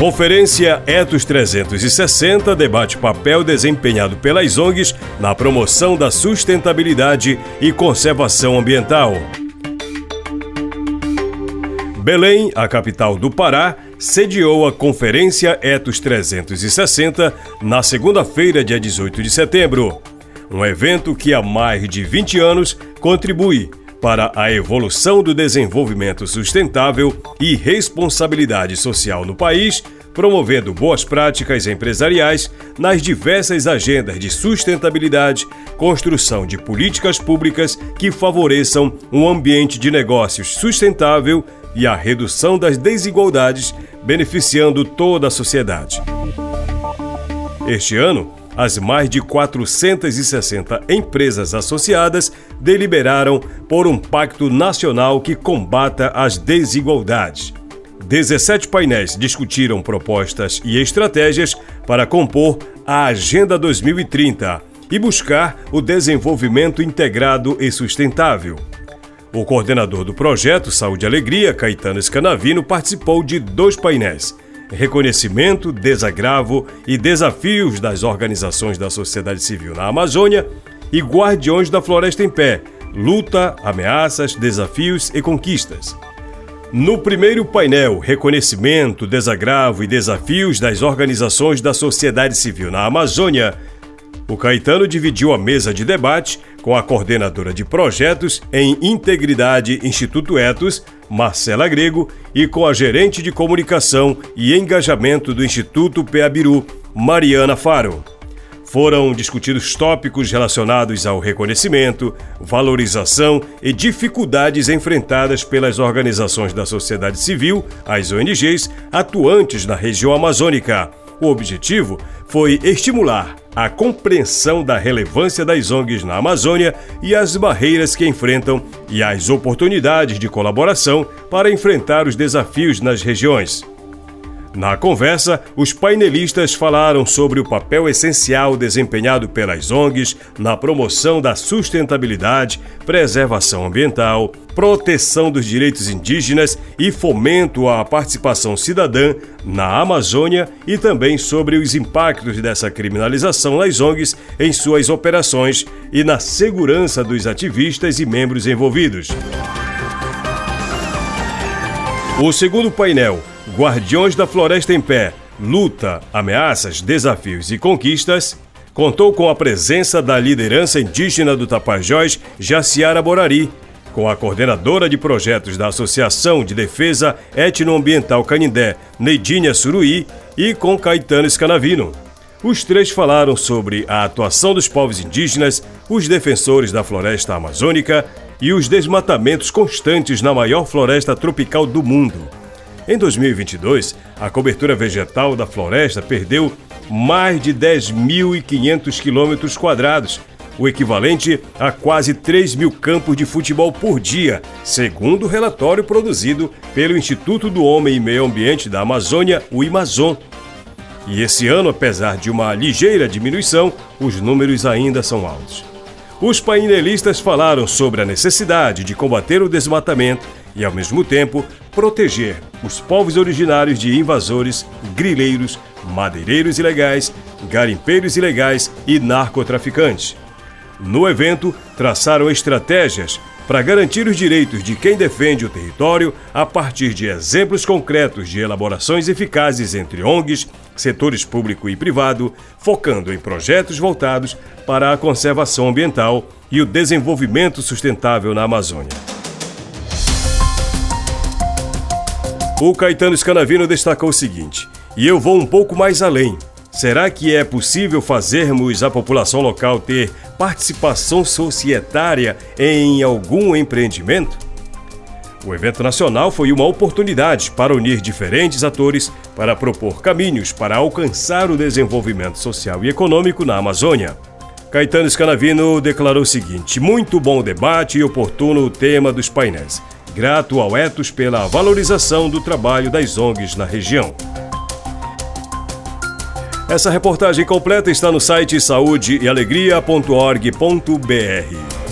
Conferência Etos 360 debate papel desempenhado pelas ONGs na promoção da sustentabilidade e conservação ambiental. Belém, a capital do Pará, sediou a Conferência Etos 360 na segunda-feira, dia 18 de setembro. Um evento que há mais de 20 anos contribui para a evolução do desenvolvimento sustentável e responsabilidade social no país, promovendo boas práticas empresariais nas diversas agendas de sustentabilidade, construção de políticas públicas que favoreçam um ambiente de negócios sustentável e a redução das desigualdades, beneficiando toda a sociedade. Este ano, as mais de 460 empresas associadas deliberaram por um pacto nacional que combata as desigualdades. 17 painéis discutiram propostas e estratégias para compor a Agenda 2030 e buscar o desenvolvimento integrado e sustentável. O coordenador do projeto Saúde e Alegria, Caetano Scanavino, participou de dois painéis reconhecimento, desagravo e desafios das organizações da sociedade civil na Amazônia e Guardiões da Floresta em Pé, luta, ameaças, desafios e conquistas. No primeiro painel, reconhecimento, desagravo e desafios das organizações da sociedade civil na Amazônia, o Caetano dividiu a mesa de debate com a coordenadora de projetos em Integridade Instituto Etos, Marcela Grego, e com a gerente de comunicação e engajamento do Instituto Peabiru, Mariana Faro. Foram discutidos tópicos relacionados ao reconhecimento, valorização e dificuldades enfrentadas pelas organizações da sociedade civil, as ONGs, atuantes na região amazônica. O objetivo foi estimular a compreensão da relevância das ONGs na Amazônia e as barreiras que enfrentam e as oportunidades de colaboração para enfrentar os desafios nas regiões. Na conversa, os painelistas falaram sobre o papel essencial desempenhado pelas ONGs na promoção da sustentabilidade, preservação ambiental, proteção dos direitos indígenas e fomento à participação cidadã na Amazônia e também sobre os impactos dessa criminalização nas ONGs em suas operações e na segurança dos ativistas e membros envolvidos. O segundo painel Guardiões da Floresta em Pé, Luta, Ameaças, Desafios e Conquistas, contou com a presença da liderança indígena do Tapajós, Jaciara Borari, com a coordenadora de projetos da Associação de Defesa Etnoambiental Canindé, Neidinha Suruí, e com Caetano Scanavino. Os três falaram sobre a atuação dos povos indígenas, os defensores da floresta amazônica e os desmatamentos constantes na maior floresta tropical do mundo. Em 2022, a cobertura vegetal da floresta perdeu mais de 10.500 quilômetros quadrados, o equivalente a quase 3 mil campos de futebol por dia, segundo o relatório produzido pelo Instituto do Homem e Meio Ambiente da Amazônia, o Amazon. E esse ano, apesar de uma ligeira diminuição, os números ainda são altos. Os painelistas falaram sobre a necessidade de combater o desmatamento e, ao mesmo tempo, proteger os povos originários de invasores, grileiros, madeireiros ilegais, garimpeiros ilegais e narcotraficantes. No evento, traçaram estratégias para garantir os direitos de quem defende o território a partir de exemplos concretos de elaborações eficazes entre ONGs, setores público e privado, focando em projetos voltados para a conservação ambiental e o desenvolvimento sustentável na Amazônia. O Caetano Scanavino destacou o seguinte: e eu vou um pouco mais além. Será que é possível fazermos a população local ter participação societária em algum empreendimento? O evento nacional foi uma oportunidade para unir diferentes atores para propor caminhos para alcançar o desenvolvimento social e econômico na Amazônia. Caetano Scanavino declarou o seguinte: muito bom debate e oportuno o tema dos painéis. Grato ao Etos pela valorização do trabalho das ONGs na região. Essa reportagem completa está no site saúdeealegria.org.br.